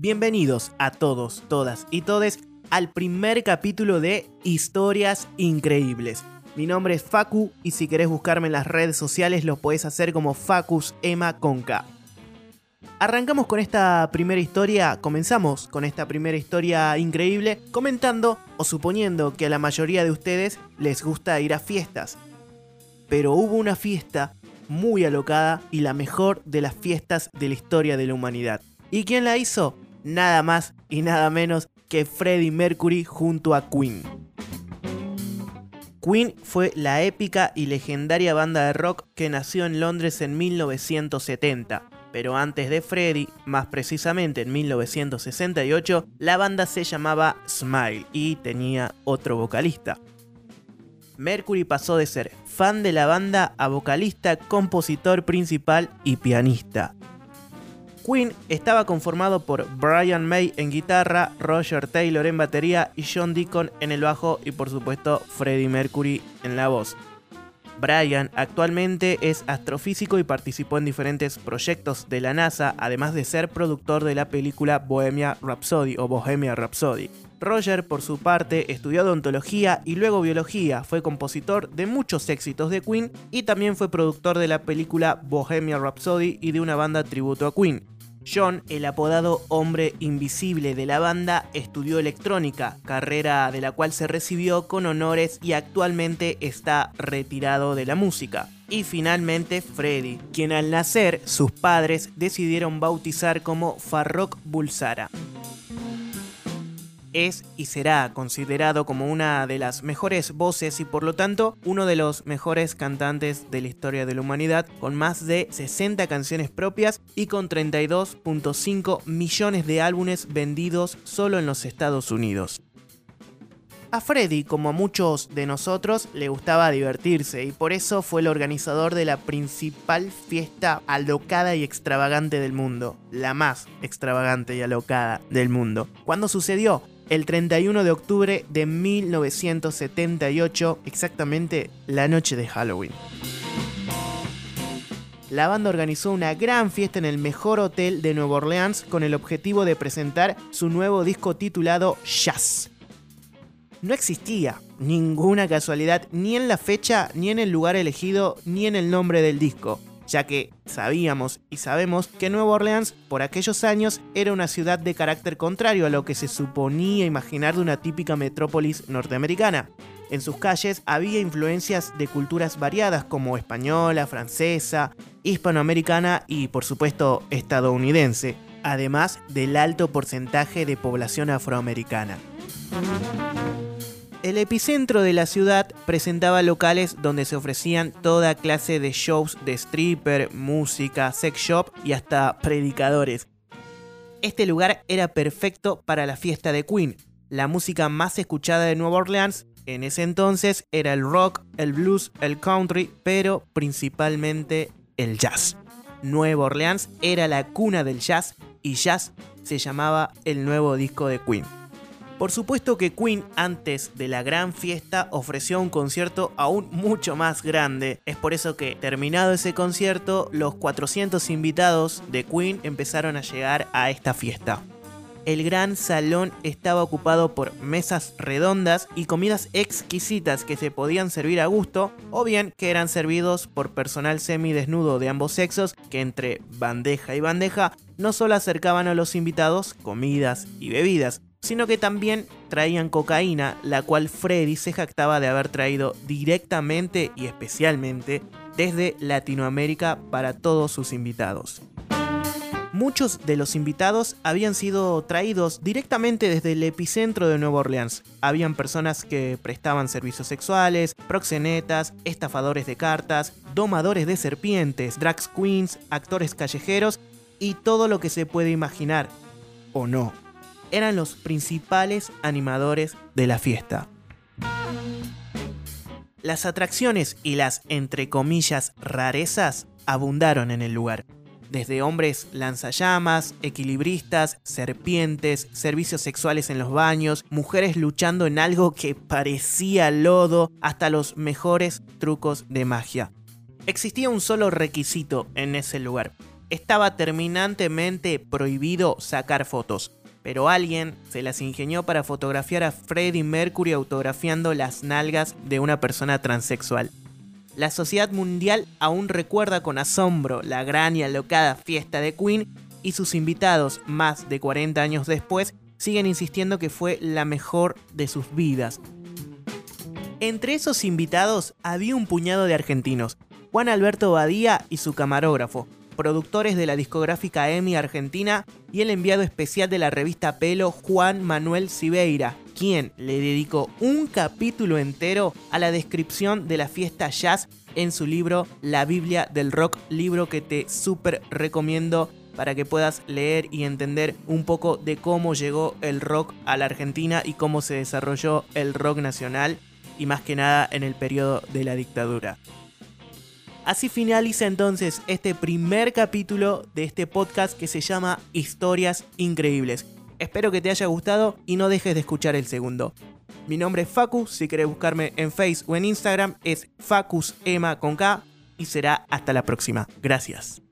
Bienvenidos a todos, todas y todes al primer capítulo de Historias Increíbles. Mi nombre es Facu y si querés buscarme en las redes sociales lo podés hacer como Facus Conca. Arrancamos con esta primera historia, comenzamos con esta primera historia increíble comentando o suponiendo que a la mayoría de ustedes les gusta ir a fiestas. Pero hubo una fiesta muy alocada y la mejor de las fiestas de la historia de la humanidad. ¿Y quién la hizo? Nada más y nada menos que Freddie Mercury junto a Queen. Queen fue la épica y legendaria banda de rock que nació en Londres en 1970. Pero antes de Freddie, más precisamente en 1968, la banda se llamaba Smile y tenía otro vocalista. Mercury pasó de ser fan de la banda a vocalista, compositor principal y pianista. Queen estaba conformado por Brian May en guitarra, Roger Taylor en batería y John Deacon en el bajo y por supuesto Freddie Mercury en la voz. Brian actualmente es astrofísico y participó en diferentes proyectos de la NASA, además de ser productor de la película Bohemia Rhapsody o Bohemia Rhapsody. Roger, por su parte, estudió odontología y luego biología, fue compositor de muchos éxitos de Queen y también fue productor de la película Bohemia Rhapsody y de una banda tributo a Queen. John, el apodado hombre invisible de la banda, estudió electrónica, carrera de la cual se recibió con honores y actualmente está retirado de la música. Y finalmente Freddy, quien al nacer sus padres decidieron bautizar como Farrokh Bulsara es y será considerado como una de las mejores voces y por lo tanto uno de los mejores cantantes de la historia de la humanidad, con más de 60 canciones propias y con 32.5 millones de álbumes vendidos solo en los Estados Unidos. A Freddy, como a muchos de nosotros, le gustaba divertirse y por eso fue el organizador de la principal fiesta alocada y extravagante del mundo, la más extravagante y alocada del mundo. ¿Cuándo sucedió? El 31 de octubre de 1978, exactamente la noche de Halloween. La banda organizó una gran fiesta en el mejor hotel de Nueva Orleans con el objetivo de presentar su nuevo disco titulado Jazz. No existía ninguna casualidad ni en la fecha, ni en el lugar elegido, ni en el nombre del disco ya que sabíamos y sabemos que Nueva Orleans por aquellos años era una ciudad de carácter contrario a lo que se suponía imaginar de una típica metrópolis norteamericana. En sus calles había influencias de culturas variadas como española, francesa, hispanoamericana y por supuesto estadounidense, además del alto porcentaje de población afroamericana. El epicentro de la ciudad presentaba locales donde se ofrecían toda clase de shows de stripper, música, sex shop y hasta predicadores. Este lugar era perfecto para la fiesta de Queen. La música más escuchada de Nueva Orleans en ese entonces era el rock, el blues, el country, pero principalmente el jazz. Nueva Orleans era la cuna del jazz y jazz se llamaba el nuevo disco de Queen. Por supuesto que Queen antes de la gran fiesta ofreció un concierto aún mucho más grande. Es por eso que terminado ese concierto, los 400 invitados de Queen empezaron a llegar a esta fiesta. El gran salón estaba ocupado por mesas redondas y comidas exquisitas que se podían servir a gusto o bien que eran servidos por personal semidesnudo de ambos sexos que entre bandeja y bandeja no solo acercaban a los invitados comidas y bebidas, sino que también traían cocaína, la cual Freddy se jactaba de haber traído directamente y especialmente desde Latinoamérica para todos sus invitados. Muchos de los invitados habían sido traídos directamente desde el epicentro de Nueva Orleans. Habían personas que prestaban servicios sexuales, proxenetas, estafadores de cartas, domadores de serpientes, drag queens, actores callejeros y todo lo que se puede imaginar, o no eran los principales animadores de la fiesta. Las atracciones y las, entre comillas, rarezas abundaron en el lugar. Desde hombres lanzallamas, equilibristas, serpientes, servicios sexuales en los baños, mujeres luchando en algo que parecía lodo, hasta los mejores trucos de magia. Existía un solo requisito en ese lugar. Estaba terminantemente prohibido sacar fotos pero alguien se las ingenió para fotografiar a Freddie Mercury autografiando las nalgas de una persona transexual. La sociedad mundial aún recuerda con asombro la gran y alocada fiesta de Queen y sus invitados, más de 40 años después, siguen insistiendo que fue la mejor de sus vidas. Entre esos invitados había un puñado de argentinos, Juan Alberto Badía y su camarógrafo, productores de la discográfica EMI Argentina y el enviado especial de la revista Pelo Juan Manuel Siveira, quien le dedicó un capítulo entero a la descripción de la fiesta jazz en su libro La Biblia del Rock, libro que te súper recomiendo para que puedas leer y entender un poco de cómo llegó el rock a la Argentina y cómo se desarrolló el rock nacional y más que nada en el periodo de la dictadura. Así finaliza entonces este primer capítulo de este podcast que se llama Historias Increíbles. Espero que te haya gustado y no dejes de escuchar el segundo. Mi nombre es Facus, si querés buscarme en Face o en Instagram es Facus con K y será hasta la próxima. Gracias.